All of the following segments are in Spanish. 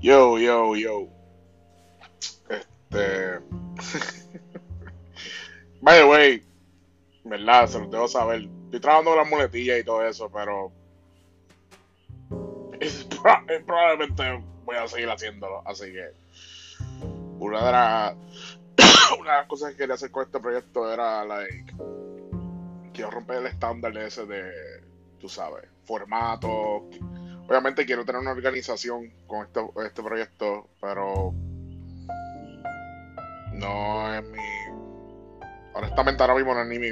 Yo, yo, yo. Este. By the way, ¿verdad? Se los debo saber. Estoy trabajando las muletillas y todo eso, pero. probablemente voy a seguir haciéndolo. Así que. Una de las. una de las cosas que quería hacer con este proyecto era, like. Quiero romper el estándar ese de. Tú sabes, formato. Obviamente quiero tener una organización con este, este proyecto, pero no es mi. Honestamente, ahora mismo no es ni mi,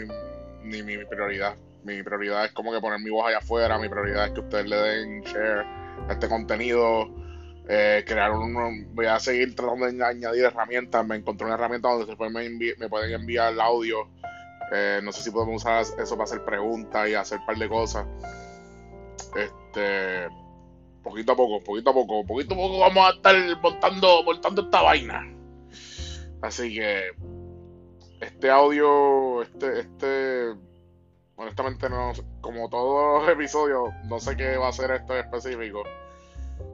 ni mi prioridad. Mi prioridad es como que poner mi voz allá afuera. Mi prioridad es que ustedes le den share a este contenido. eh, crear un. Voy a seguir tratando de añadir herramientas. Me encontré una herramienta donde después me, me pueden enviar el audio. Eh, no sé si podemos usar eso para hacer preguntas y hacer un par de cosas. Este poquito a poco, poquito a poco, poquito a poco vamos a estar montando, montando esta vaina. Así que este audio, este, este, honestamente no, como todos los episodios, no sé qué va a ser esto en específico.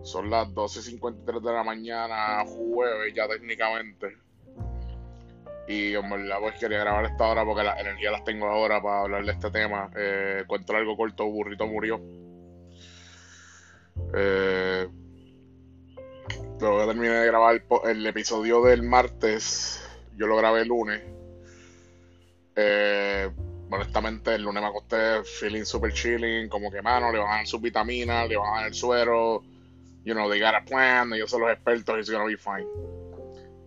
Son las 12.53 de la mañana, jueves ya técnicamente. Y en verdad pues quería grabar esta hora porque las energías las tengo ahora para hablar de este tema. Eh, cuento algo corto, Burrito murió. Eh, luego terminé de grabar el, episodio del martes, yo lo grabé el lunes. Eh, honestamente, el lunes me acosté feeling super chilling, como que mano, le van a dar sus vitaminas, le van a dar el suero, you know, they got a plan, ellos son los expertos, it's gonna be fine.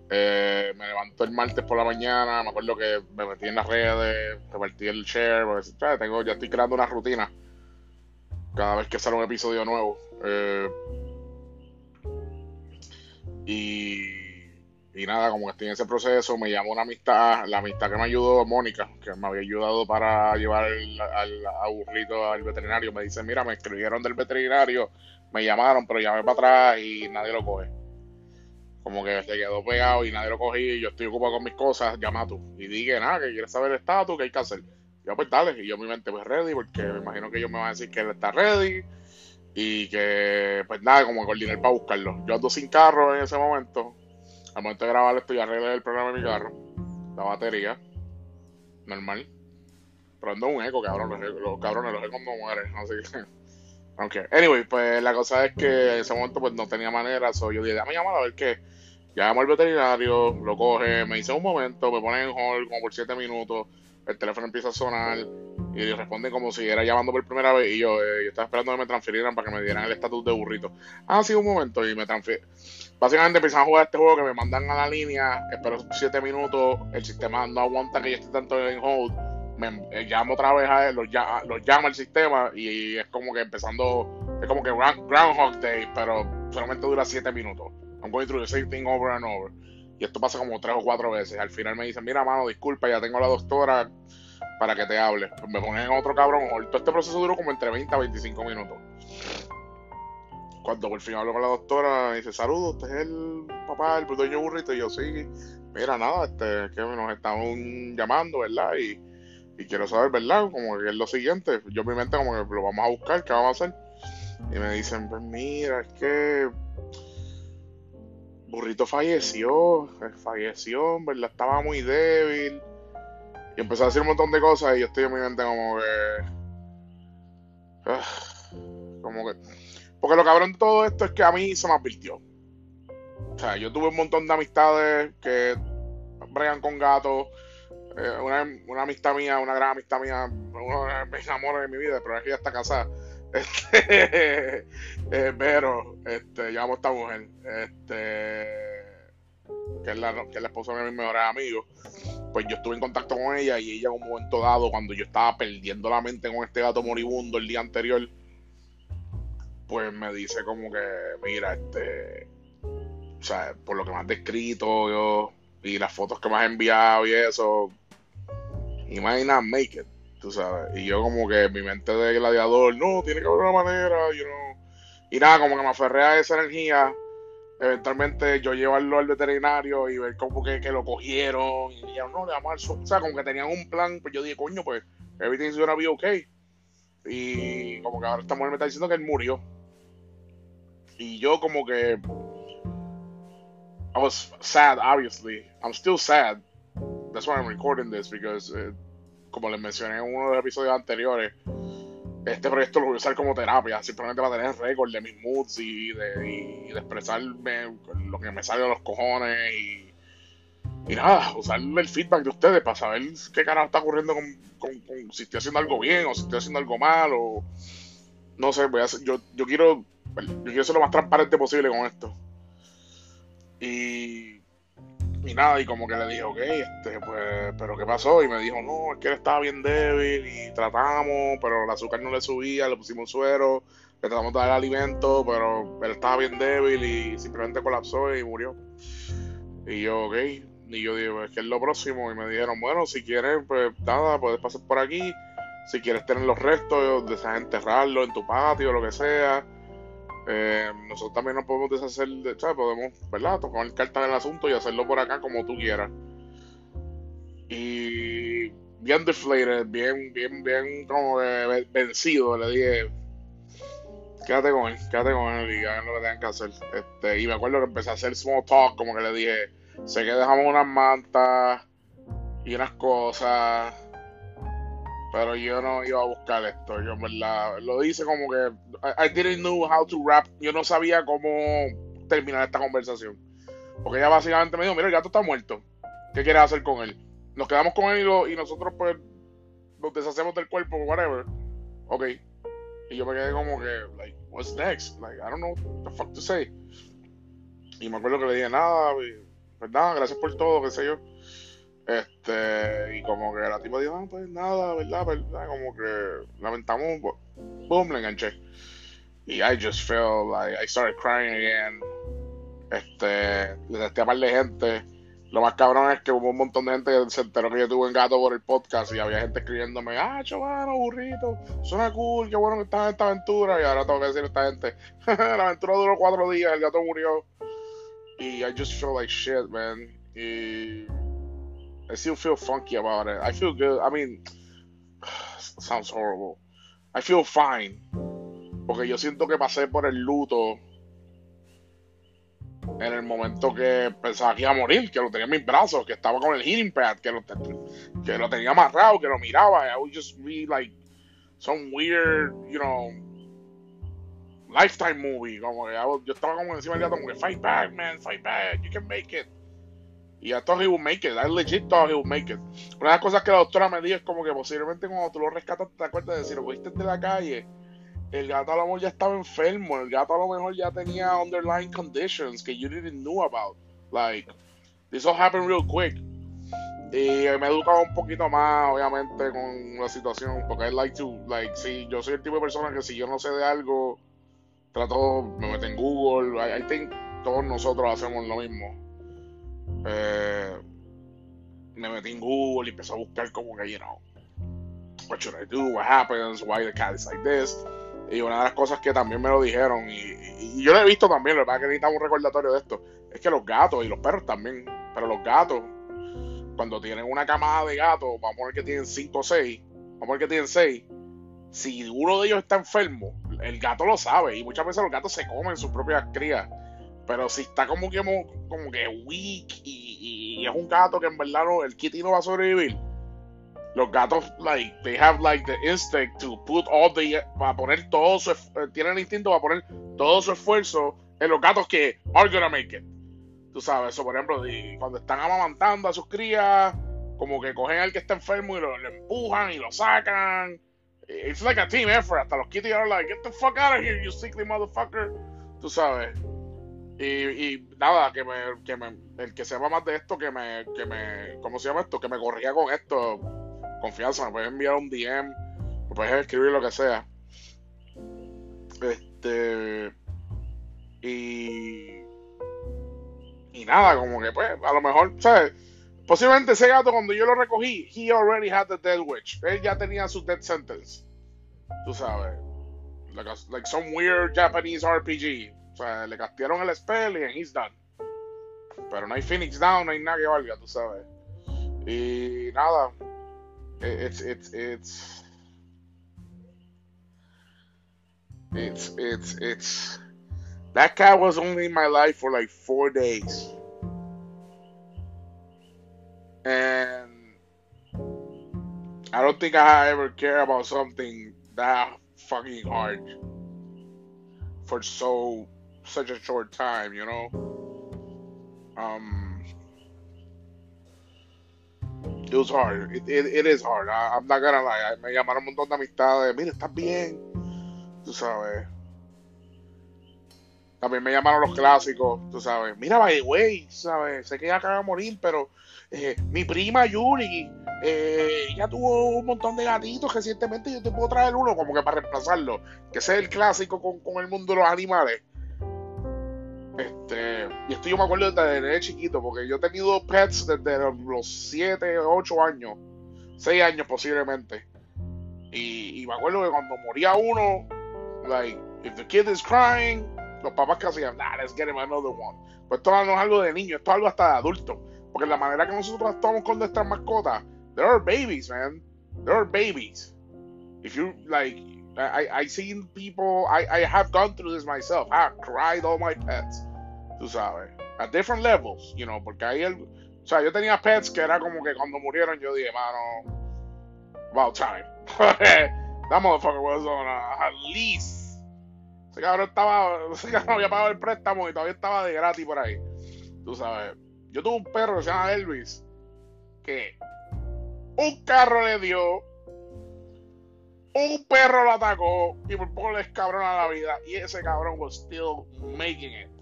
Eh, me levanto el martes por la mañana, me acuerdo que me metí en las redes, repartí el share, ¿sabes? tengo, ya estoy creando una rutina cada vez que sale un episodio nuevo. Eh, y, y nada, como que estoy en ese proceso, me llamó una amistad, la amistad que me ayudó, Mónica, que me había ayudado para llevar al, a Burrito al veterinario, me dice, mira, me escribieron del veterinario, me llamaron, pero llamé para atrás y nadie lo coge. Como que se quedó pegado y nadie lo cogí, y yo estoy ocupado con mis cosas, llama tú. Y dije, nada, que quieres saber el estatus, ¿qué hay que hacer? Yo, pues dale, y yo mi mente, pues ready, porque me imagino que ellos me van a decir que él está ready, y que, pues nada, como coordinar para buscarlo. Yo ando sin carro en ese momento. Al momento de grabar esto, ya arreglé el programa de mi carro. La batería. Normal. Pero ando un eco, cabrón. Los, los cabrones, los ecos no mueren. Así que. Aunque, anyway, pues la cosa es que en ese momento pues no tenía manera. So, yo dije, déjame llamar a ver qué. Llamo al veterinario, lo coge, me dice un momento, me pone en hold como por 7 minutos. El teléfono empieza a sonar y responde como si era llamando por primera vez. Y yo, eh, yo estaba esperando que me transfirieran para que me dieran el estatus de burrito. Ah, sí, un momento. Y me transfieren. Básicamente empiezan a jugar este juego que me mandan a la línea. Espero 7 minutos. El sistema no aguanta que yo esté tanto en hold. Me eh, llamo otra vez a él, los, los llama el sistema. Y es como que empezando. Es como que Ground- Groundhog Day, pero solamente dura 7 minutos. I'm going through the same thing over and over. Y esto pasa como tres o cuatro veces. Al final me dicen, mira, mano, disculpa, ya tengo a la doctora para que te hable. Pues me ponen otro cabrón. Todo este proceso duró como entre 20 a 25 minutos. Cuando por fin hablo con la doctora, me dice, saludos, usted es el papá del dueño burrito. Y yo, sí, mira, nada, este, que nos están llamando, ¿verdad? Y, y quiero saber, ¿verdad? Como que es lo siguiente. Yo mi mente como que lo vamos a buscar, ¿qué vamos a hacer? Y me dicen, pues mira, es que Burrito falleció, eh, falleció, verdad estaba muy débil. Y empezó a decir un montón de cosas y yo estoy en mi mente como que... ah, como que... Porque lo cabrón de todo esto es que a mí se me advirtió. O sea, yo tuve un montón de amistades que bregan con gatos. Eh, una, una amistad mía, una gran amistad mía, uno de mis amores de mi vida, pero es que ella está casada. Este, eh, pero, este, llamo a esta mujer, este, que es la, esposa de mi mejor amigo. Pues yo estuve en contacto con ella y ella en un momento dado, cuando yo estaba perdiendo la mente con este gato moribundo el día anterior, pues me dice como que, mira, este, o sea, por lo que me has descrito yo, y las fotos que me has enviado y eso, imagina make it, tú sabes. Y yo como que mi mente de gladiador, no, tiene que haber una manera, you know. Y nada, como que me aferré a esa energía. Eventualmente yo llevarlo al veterinario y ver como que, que lo cogieron. Y dijeron, no, le vamos a dar su-". O sea, como que tenían un plan. Pues yo dije, coño, pues, everything's gonna be okay. Y como que ahora esta mujer me está diciendo que él murió. Y yo como que I was sad, obviously. I'm still sad. That's why I'm recording this because, eh, como les mencioné en uno de los episodios anteriores, este proyecto lo voy a usar como terapia, simplemente para tener récord de mis moods y de, y de expresarme lo que me sale de los cojones y, nada, usar el feedback de ustedes para saber qué cara está ocurriendo con, si estoy haciendo algo bien o si estoy haciendo algo mal o no sé, voy a hacer, yo, yo quiero yo quiero ser lo más transparente posible con esto. Y, y nada, y como que le dije, ok, este, pues, pero ¿qué pasó? Y me dijo, no, es que él estaba bien débil y tratamos, pero el azúcar no le subía, le pusimos suero, le tratamos de dar alimento, pero él estaba bien débil y simplemente colapsó y murió. Y yo, ok, y yo digo, es que es lo próximo. Y me dijeron, bueno, si quieres, pues nada, puedes pasar por aquí. Si quieres tener los restos, deseas enterrarlo en tu patio, lo que sea. Eh, nosotros también nos podemos deshacer de. Podemos, ¿verdad? Tocar el carta del asunto y hacerlo por acá como tú quieras. Y bien deflated, bien, bien, bien como vencido, le dije, quédate con él, quédate con él y hagan lo que tengan que hacer. Este, y me acuerdo que empecé a hacer small talk, como que le dije, sé que dejamos unas mantas y unas cosas pero yo no iba a buscar esto. Yo, verdad, lo hice como que. I, didn't know how to rap. Yo no sabía cómo terminar esta conversación. Porque ella básicamente me dijo: Mira, el gato está muerto. ¿Qué quieres hacer con él? Nos quedamos con él y, nosotros, pues, nos deshacemos del cuerpo, whatever. Ok. Y yo me quedé como que, like, what's next? Like, I don't know what the fuck to say. Y me acuerdo que le dije nada, pues nada, gracias por todo, qué sé yo. Este, y como que la tipa dijo, ah, pues nada, ¿verdad? ¿verdad? Como que lamentamos, boom, le enganché. Y I just felt like I started crying again. Este, le testé a par de gente. Lo más cabrón es que hubo un montón de gente que se enteró que yo tuve en gato por el podcast y había gente escribiéndome, ah, chavano, burrito, suena cool, qué bueno que estás en esta aventura. Y ahora tengo que decir a esta gente, la aventura duró cuatro días, el gato murió. Y I just felt like shit, man. Y I still feel funky about it. I feel good. I mean, sounds horrible. I feel fine. Porque yo siento que pasé por el luto en el momento que pensaba que iba a morir, que lo tenía en mis brazos, que estaba con el healing pad, que lo, que lo tenía amarrado, que lo miraba. I would just be like some weird, you know, lifetime movie. Como yo estaba como encima del como que fight back, man, fight back, you can make it. Y I thought he would make it. I legit thought he would make it. Una de las cosas que la doctora me dijo es como que posiblemente cuando tú lo rescatas te acuerdas de si lo cogiste de la calle, el gato a lo mejor ya estaba enfermo, el gato a lo mejor ya tenía underlying conditions que you didn't know about. Like, this all happened real quick. Y me he educado un poquito más, obviamente, con la situación, porque I like to, like, si yo soy el tipo de persona que si yo no sé de algo, trato, me meto en Google, I, todos nosotros hacemos lo mismo eh, me metí en Google y empecé a buscar como que, you know, what should I do, what happens, why the cat is like this. Y una de las cosas que también me lo dijeron, y, yo lo he visto también, lo que pasa es que necesitamos un recordatorio de esto, es que los gatos y los perros también, pero los gatos, cuando tienen una camada de gatos, vamos a poner que tienen 5 o 6, vamos a poner que tienen 6, si uno de ellos está enfermo, el gato lo sabe, y muchas veces los gatos se comen sus propias crías. Pero si está como que, como que weak y, es un gato que en verdad no, el kitty no va a sobrevivir. Los gatos, like, they have like the instinct to put all the, para poner todo su, eh, tienen el instinto para poner todo su esfuerzo en los gatos que are gonna make it. Tú sabes, eso por ejemplo, cuando están amamantando a sus crías, como que cogen al que está enfermo y lo, empujan y lo sacan. It's like a team effort. Hasta los kitties are like, get the fuck out of here, you sickly motherfucker. Tú sabes. Y, nada, que me, que me, el que sepa más de esto, que me, que me, ¿cómo se llama esto? Que me corría con esto. Confianza, me puedes enviar un DM, me puedes escribir lo que sea. Este. Y. Y nada, como que pues, a lo mejor, ¿sabes? Posiblemente ese gato cuando yo lo recogí, he already had the dead witch. Él ya tenía su death sentence. Tú sabes. Like, like some weird Japanese RPG. Sea, le castearon el spell y en he's done. Pero no hay Phoenix Down, no hay nada que valga, tú sabes. Y nada. It's, it's, it's. It's, it's, it's. That cat was only in my life for like four days. And I don't think I ever care about something that fucking hard for so such a short time, you know. Um, it was hard. It, it, it is hard. I, I'm not gonna lie. Me llamaron un montón de amistades. Mira, estás bien. Tú sabes. También me llamaron los clásicos, tú sabes. Mira, by the way, ¿sabes? Sé que ella acaba de morir, pero eh, mi prima Yuri, eh, ella tuvo un montón de gatitos recientemente yo te puedo traer uno como que para reemplazarlo. Que ese es el clásico con, con el mundo de los animales. Este, y esto yo me acuerdo desde, desde chiquito, porque yo he tenido pets desde los 7, 8 años, 6 años posiblemente. Y, me acuerdo que cuando moría uno, like, if the kid is crying, los papás que hacían, nah, let's get him another one. Pues esto no es algo de niño, esto es algo hasta de adulto. Porque la manera que nosotros actuamos con nuestras mascotas, there are babies, man. There are babies. If you, like, I, I seen people, I, I have gone through this myself. I cried all my pets, tú sabes. At different levels, you know, porque ahí el, o sea, yo tenía pets que era como que cuando murieron yo dije, mano, about time. That motherfucker was on a, at least. Ese cabrón estaba, ese cabrón había pagado el préstamo y todavía estaba de gratis por ahí. Tú sabes. Yo tuve un perro que se llama Elvis, que un carro le dio un perro lo atacó y por poco le escabrona la vida. Y ese cabrón was still making it.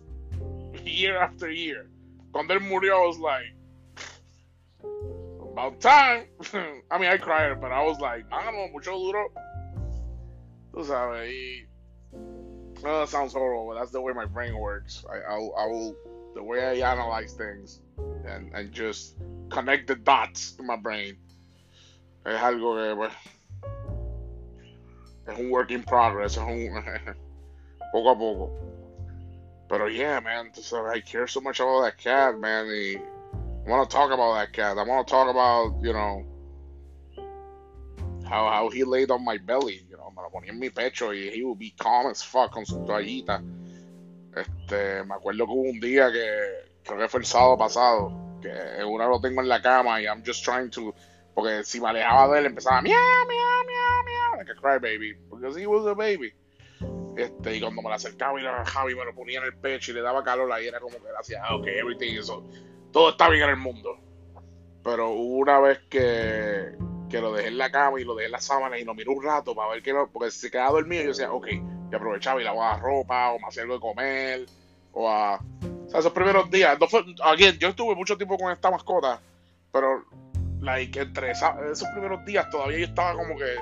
Year after year. Cuando él murió, I was like, about time. I mean, I cried, but I was like, mano, mucho duro. Tú sabes, y. Oh, that sounds horrible, but that's the way my brain works. I, I, I will, the way I analyze things and, and just connect the dots in my brain. Es algo que, pues, es un work in progress, es un poco a poco. Pero yeah, man, so I care so much about that cat, man. Y I want to talk about that cat. I want to talk about, you know, how how he laid on my belly, you know, me lo ponía en mi pecho y he would be calm as fuck con su toallita. Este, me acuerdo que hubo un día que creo que fue el sábado pasado, que una lo tengo en la cama y I'm just trying to porque si me alejaba de él empezaba miau, miau, miau, miau, like a crybaby, because he was a baby. Este, y cuando me la acercaba y la Javi me lo ponía en el pecho y le daba calor ahí era como que le hacía, ah, ok, everything, eso, todo está bien en el mundo. Pero hubo una vez que, que lo dejé en la cama y lo dejé en la sábana y lo miré un rato para ver que no, porque si se quedaba dormido yo decía, ok, y aprovechaba y lavaba ropa o me hacía algo de comer o a... O sea, esos primeros días, no fue, again, yo estuve mucho tiempo con esta mascota, pero like, entre esa, esos primeros días todavía yo estaba como que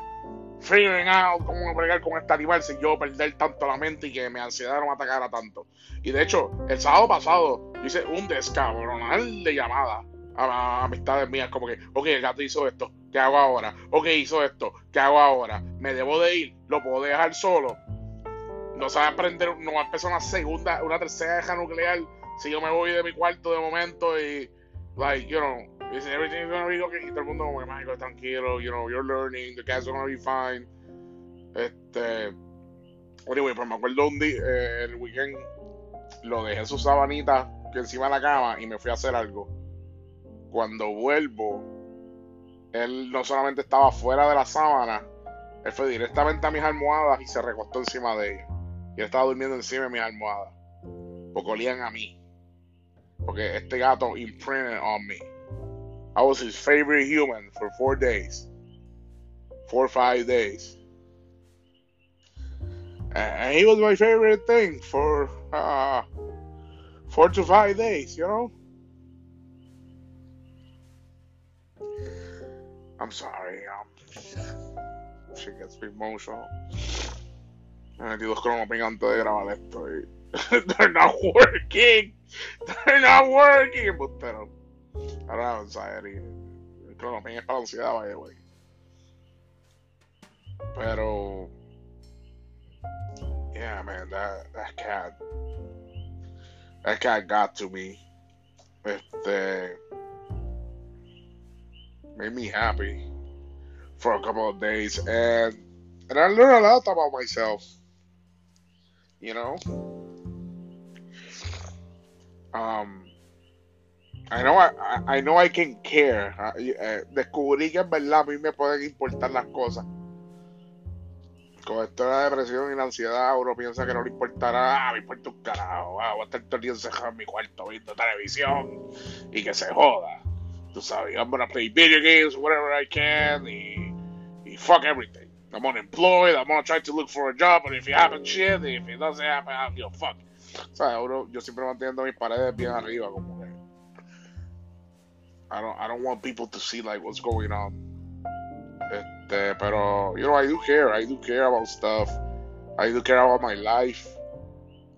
figuring out cómo bregar con este animal sin yo perder tanto la mente y que mi ansiedad no me atacara tanto. Y de hecho, el sábado pasado hice un descabronal de llamada a, amistades mías, como que, ok, el gato hizo esto, ¿qué hago ahora? Ok, hizo esto, ¿qué hago ahora? ¿Me debo de ir? ¿Lo puedo dejar solo? No sabe aprender, no va a empezar una segunda, una tercera deja nuclear si yo me voy de mi cuarto de momento y, like, you know, Dice, everything's gonna be okay. Y todo el mundo como que, Michael, tranquilo, you know, you're learning, the cat's gonna be fine. Este. Anyway, pues me acuerdo un día, eh, el weekend, lo dejé en su sabanita que encima de la cama y me fui a hacer algo. Cuando vuelvo, él no solamente estaba fuera de la sábana, él fue directamente a mis almohadas y se recostó encima de ellas. Y él estaba durmiendo encima de mis almohadas. Porque olían a mí. Porque este gato imprinted on me. I was his favorite human for four days, four or five days. And he was my favorite thing for uh, four to five days, you know? I'm sorry, um, she gets me emotional. Me metí dos cronopic antes de grabar esto they're not working. They're not working, but don't have anxiety. Clonopin es para la ansiedad, vaya, güey. Pero. Yeah, man, that, that cat. That cat got to me. Este. Made me happy for a couple of days. And. And I learned a lot about myself. You know? Um I know I, I, know I can care. Eh, descubrí que en verdad a mí me pueden importar las cosas. Con esto de la depresión y la ansiedad, uno piensa que no le importará. Ah, me importa un carajo. Ah, voy a estar todo el día encerrado en mi cuarto viendo televisión y que se joda. Tú sabes, I'm gonna play video games whatever I can y, y fuck everything. I'm unemployed, I'm gonna try to look for a job, but if you happen shit, if it doesn't happen, I don't give a fuck. O sea, uno, yo siempre manteniendo mis paredes bien arriba, como. I don't, I don't want people to see like what's going on. Este, pero, you know, I do care. I do care about stuff. I do care about my life.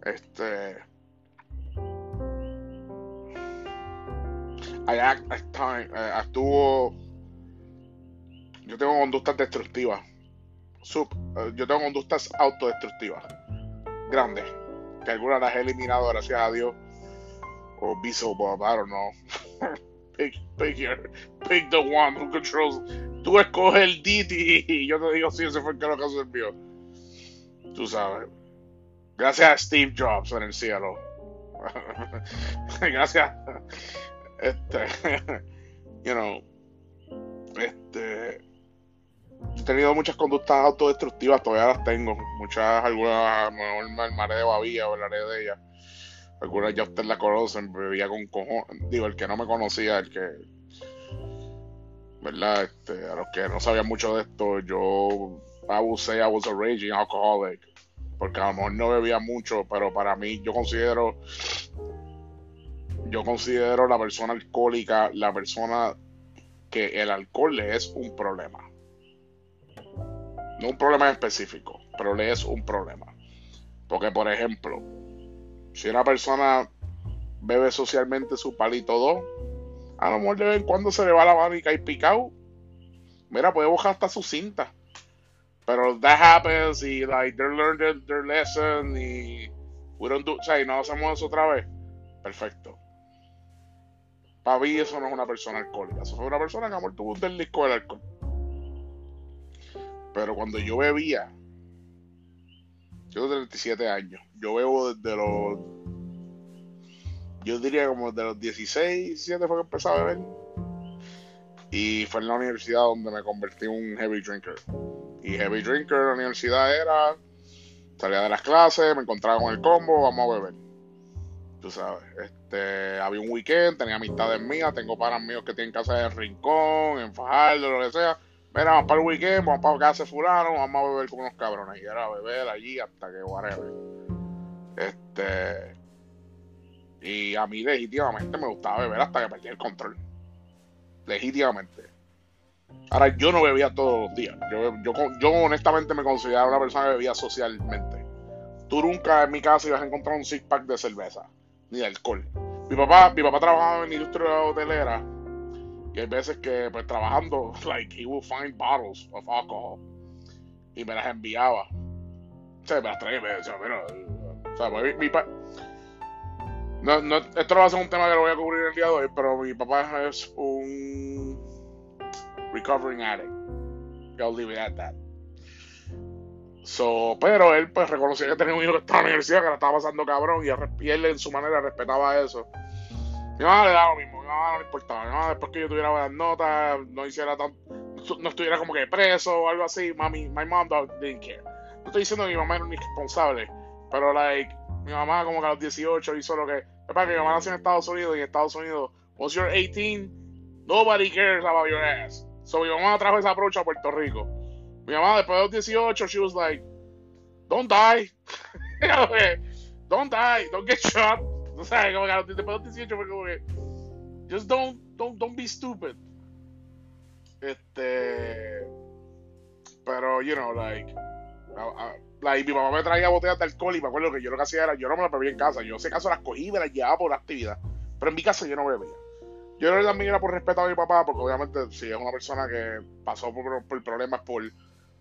Este. I act at time. Eh, actúo. Yo tengo conductas destructivas. Sub, eh, yo tengo conductas autodestructivas. Grandes que algunas las he eliminado, gracias a Dios. O Beelzebub, I don't know. Pick, pick, your, pick the one who controls. Tú escoges el DT y yo te digo si ese fue el que lo que sirvió. Tú sabes. Gracias a Steve Jobs en el cielo. Gracias. Este. You know. Este he tenido muchas conductas autodestructivas, todavía las tengo. Muchas, algunas, a lo mejor me armaré de babilla hablaré de ellas. Algunas ya ustedes la conocen, bebía con cojones. Digo, el que no me conocía, el que. ¿Verdad? Este, a los que no sabían mucho de esto, yo. I I was a raging alcoholic. Porque a lo mejor no bebía mucho, pero para mí, yo considero. Yo considero la persona alcohólica la persona que el alcohol le es un problema no un problema específico, pero le es un problema. Porque, por ejemplo, si una persona bebe socialmente su palito 2, a lo mejor de vez en cuando se le va la mano y cae picado. Mira, puede buscar hasta su cinta. Pero that happens y like they learned their, lesson y we don't do, o sea, y no hacemos eso otra vez. Perfecto. Para mí eso no es una persona alcohólica. Eso fue una persona que amor tuvo un disco del alcohol. Pero cuando yo bebía, tengo 37 años, yo bebo desde los, yo diría como desde los 16, 17 fue que empecé a beber. Y fue en la universidad donde me convertí en un heavy drinker. Y heavy drinker en la universidad era, salía de las clases, me encontraba con el combo, vamos a beber. Tú sabes, este, había un weekend, tenía amistades mías, tengo panas míos que tienen casa en Rincón, en Fajardo, lo que sea Mira, vamos para el weekend, vamos para casa de fulano, vamos a beber con unos cabrones. Y era beber allí hasta que whatever. Este. Y a mí legítimamente me gustaba beber hasta que perdí el control. Legítimamente. Ahora, yo no bebía todos los días. Yo, yo, honestamente me consideraba una persona que bebía socialmente. Tú nunca en mi casa ibas a encontrar un six pack de cerveza, ni de alcohol. Mi papá, mi papá trabajaba en industria hotelera y hay veces que, pues trabajando, like, he would find bottles of alcohol y me las enviaba. O sea, me las traía y me decía, mira, o sea, pues, mi, papá. no, no, esto no va a ser un tema que lo voy a cubrir el día de hoy, pero mi papá es un recovering addict. I'll leave it at that. So, pero él pues reconocía que tenía un hijo que estaba en la universidad, que la estaba pasando cabrón, y él en su manera respetaba eso. Mi mamá le daba lo mismo, mamá no le importaba. Mamá, después que yo tuviera buenas notas, no hiciera tan. no estuviera como que preso o algo así, mami, my mom didn't care. No estoy diciendo que mi mamá era un irresponsable, pero like, mi mamá como que a los 18 hizo lo que. Es que mi mamá nació en Estados Unidos y en Estados Unidos, once you're 18, nobody cares about your ass. So mi mamá trajo esa approach a Puerto Rico. Mi mamá después de los 18, she was like, don't die. don't die, don't get shot. O sea, como que después de los 18 fue como que. Just don't, don't, don't be stupid. Este. Pero, you know, like. like mi mamá me traía botellas de alcohol y me acuerdo que yo lo que hacía era. Yo no me las bebía en casa. Yo, si acaso, las cogí me las llevaba por la actividad. Pero en mi casa yo no bebía. Yo creo que también era por respeto a mi papá, porque obviamente si es una persona que pasó por, por problemas por,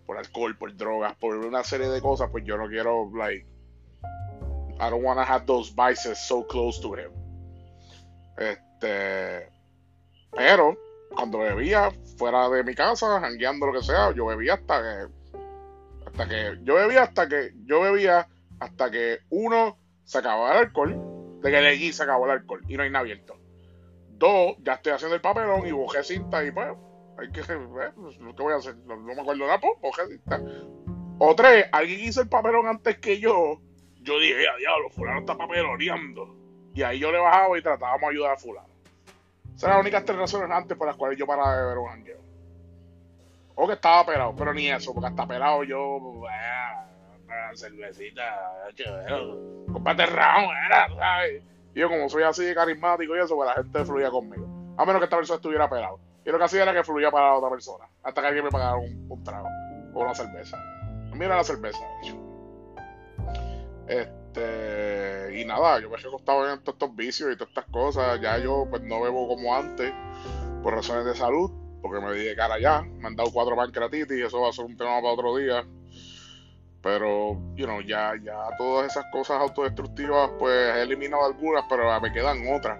por alcohol, por drogas, por una serie de cosas, pues yo no quiero, like, I don't want to have those vices so close to him. Este, pero cuando bebía fuera de mi casa, jangueando lo que sea, yo bebía hasta que hasta que yo bebía hasta que yo bebía hasta que uno se acababa el alcohol, de que leí se acabó el alcohol y no hay nada abierto. Dos, ya estoy haciendo el papelón y bojé cinta y pues, hay que, eh, pues, ¿qué voy a hacer? No, me acuerdo nada, pues, bojé cinta. O tres, alguien hizo el papelón antes que yo. Yo dije, a diablo, fulano está papeloneando. Y ahí yo le bajaba y tratábamos de ayudar a fulano. Esas eran las únicas tres razones antes por las cuales yo paraba de beber un jangueo. O que estaba pelado, pero ni eso, porque hasta pelado yo, eh, cervecita, comparte round, era, ¿sabes? Y yo como soy así carismático y eso, pues la gente fluía conmigo. A menos que esta persona estuviera pelado. Y lo que hacía era que fluía para la otra persona. Hasta que alguien me pagara un, trago. O una cerveza. Mira la cerveza, de hecho. Este. Y nada, yo me he recostado en todos estos vicios y todas estas cosas. Ya yo pues no bebo como antes. Por razones de salud porque me di de cara ya. Me han dado cuatro pancreatitis y eso va a ser un tema para otro día. Pero, you know, ya, ya todas esas cosas autodestructivas, pues he eliminado algunas, pero me quedan otras.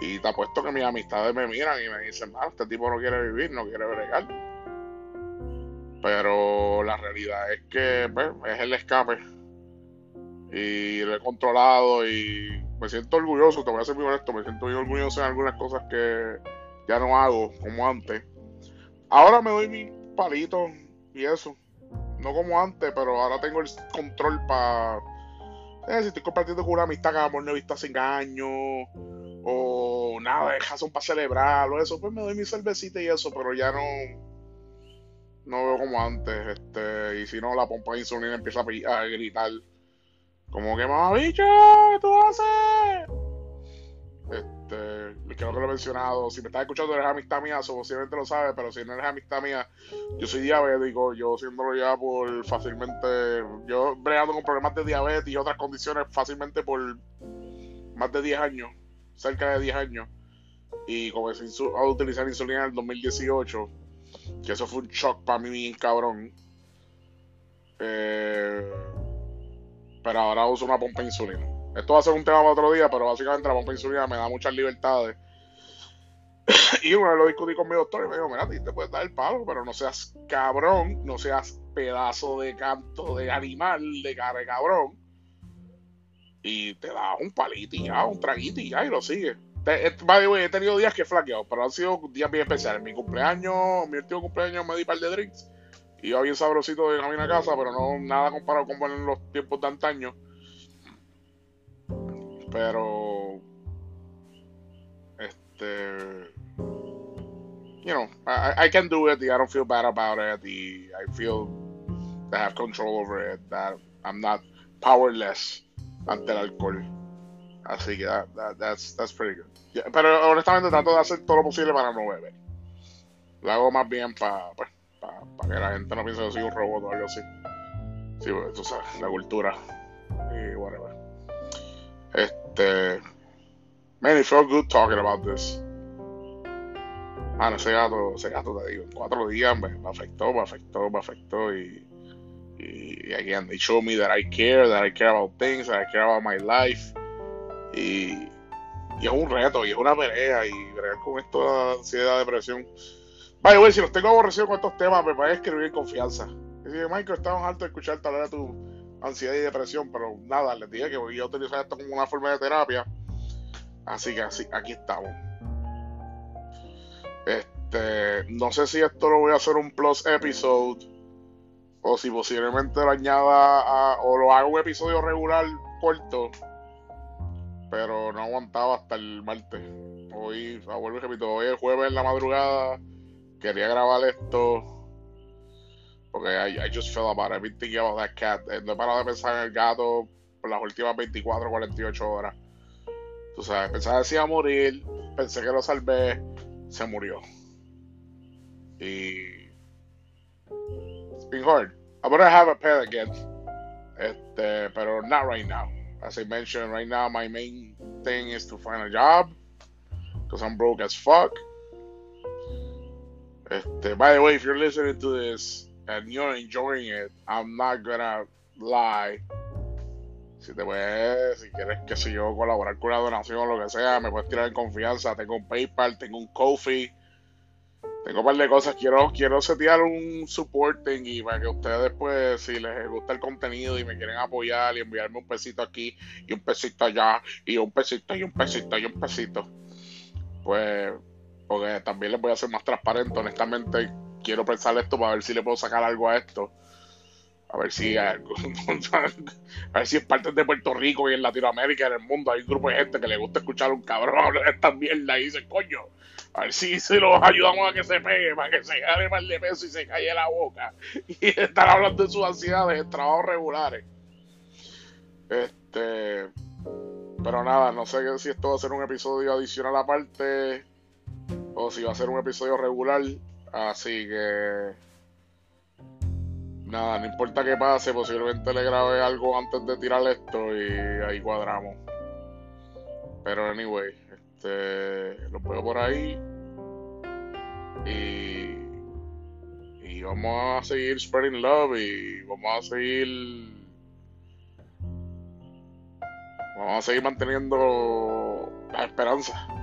Y te apuesto que mis amistades me miran y me dicen, ah, este tipo no quiere vivir, no quiere bregar. Pero la realidad es que pues, es el escape. Y lo he controlado y me siento orgulloso, te voy a ser muy honesto, me siento muy orgulloso en algunas cosas que, ya no hago como antes. Ahora me doy mi palito y eso. No como antes, pero ahora tengo el control para. Eh, si estoy compartiendo con una amistad que amor no he visto hace años, o nada, de razón para celebrar, o eso, pues me doy mi cervecita y eso, pero ya no. No veo como antes, este, y si no, la pompa de insulina empieza a, gritar, como que mamabicho, ¿qué tú haces? Este, creo que lo he mencionado. Si me estás escuchando, eres amistad mía, posiblemente lo sabes, pero si no eres amistad mía, yo soy diabético. Yo siéndolo ya por fácilmente. Yo bregando con problemas de diabetes y otras condiciones fácilmente por más de 10 años, cerca de 10 años. Y comencé a utilizar insulina en el 2018, que eso fue un shock para mí, cabrón. Eh, pero ahora uso una pompa de insulina. Esto va a ser un tema para otro día, pero básicamente la pompa insulina me da muchas libertades. y una vez lo discutí con mi doctor y me dijo, mira, a ti te puedes dar el palo, pero no seas cabrón, no seas pedazo de canto de animal, de cara de cabrón. Y te da un palito y ya, un traguito y ya, y lo sigue. he tenido días que he flaqueado, pero han sido días bien especiales. Mi cumpleaños, mi último cumpleaños me di par de drinks. Yo bien sabrosito de camino a casa, pero no nada comparado con los tiempos de antaño. Pero. Este. You know, I, can do it. I don't feel bad about it. I feel I have control over it. That I'm not powerless ante el alcohol. Así que that, that, that's, that's pretty good. pero honestamente trato de hacer todo lo posible para no beber. Lo hago más bien para pues, que la gente no piense que soy un robot o algo así. Sí, pues, tú sabes, la cultura y whatever. Este. Man, it felt good talking about this. Ah, ese gato, ese gato te digo, en cuatro días me, afectó, me afectó, me afectó y, y, again, they showed me that I care, that I care about things, that I care about my life y, y es un reto y es una pelea y bregar con esto de ansiedad, depresión. Vaya, güey, si los tengo aborrecidos con estos temas, me puedes escribir confianza. Y si Michael, estamos alto de escuchar tal vez tu ansiedad y depresión, pero nada, les dije que voy a utilizar esto como una forma de terapia. Así que así, aquí estamos. Este, no sé si esto lo voy a hacer un plus episode o si posiblemente lo añada o lo hago un episodio regular corto. Pero no aguantaba hasta el martes. Hoy, vuelvo y repito, hoy es jueves en la madrugada. Quería grabar esto porque I, I just felt about. I've been thinking about that cat. Eh, no he parado de pensar en el gato por las últimas 24 48 horas. Tú sabes, pensaba que iba a morir, pensé que lo salvé, se murió. Y. It's been hard. I'm gonna have a pet again. Este, pero not right now. As I mentioned, right now my main thing is to find a job. Because I'm broke as fuck. Este, by the way, if you're listening to this, and you're enjoying it, I'm not gonna lie. Si te puedes, si quieres, que si yo, colaborar con la donación o lo que sea, me puedes tirar en confianza. Tengo un PayPal, tengo un Kofi, tengo un par de cosas. Quiero, quiero setear un supporting y para que ustedes, pues, si les gusta el contenido y me quieren apoyar y enviarme un pesito aquí y un pesito allá y un pesito y un pesito y un pesito pues, porque también les voy a ser más transparente, honestamente, quiero pensar esto para ver si le puedo sacar algo a esto. A ver si a ver si es parte de Puerto Rico y en Latinoamérica y en el mundo hay un grupo de gente que le gusta escuchar a un cabrón hablar de esta mierda y dice, coño, a ver si, si los ayudamos a que se pegue, para que se gane más de peso y se calle la boca. Y estar hablando de sus ansiedades en trabajos regulares. Este. Pero nada, no sé si esto va a ser un episodio adicional aparte o si va a ser un episodio regular. Así que. Nada, no importa qué pase, posiblemente le grabe algo antes de tirar esto y ahí cuadramos. Pero anyway, este, lo veo por ahí. Y, y vamos a seguir spreading love y vamos a seguir vamos a seguir manteniendo la esperanza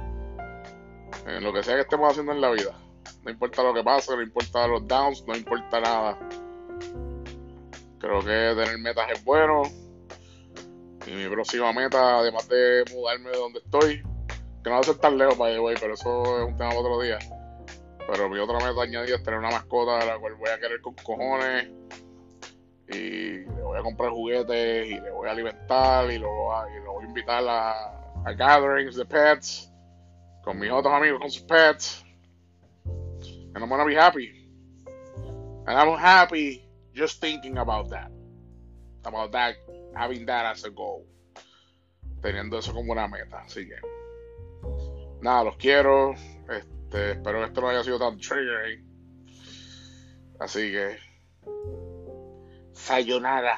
en lo que sea que estemos haciendo en la vida. No importa lo que pase, no importa los downs, no importa nada. Creo que tener metas es bueno. Y mi próxima meta, además de mudarme de donde estoy, que no va a ser tan lejos, para pero eso es un tema para otro día. Pero mi otra meta añadida es tener una mascota a la cual voy a querer con cojones y le voy a comprar juguetes y le voy a alimentar y lo, y lo voy a invitar a, a, gatherings de pets con mis otros amigos con sus pets. And I'm gonna be happy. And I'm happy just thinking about that. About that having that as a goal. Teniendo eso como una meta así que. Nada los quiero. Este, espero que esto no haya sido tan triggering. Así que. Sayonara.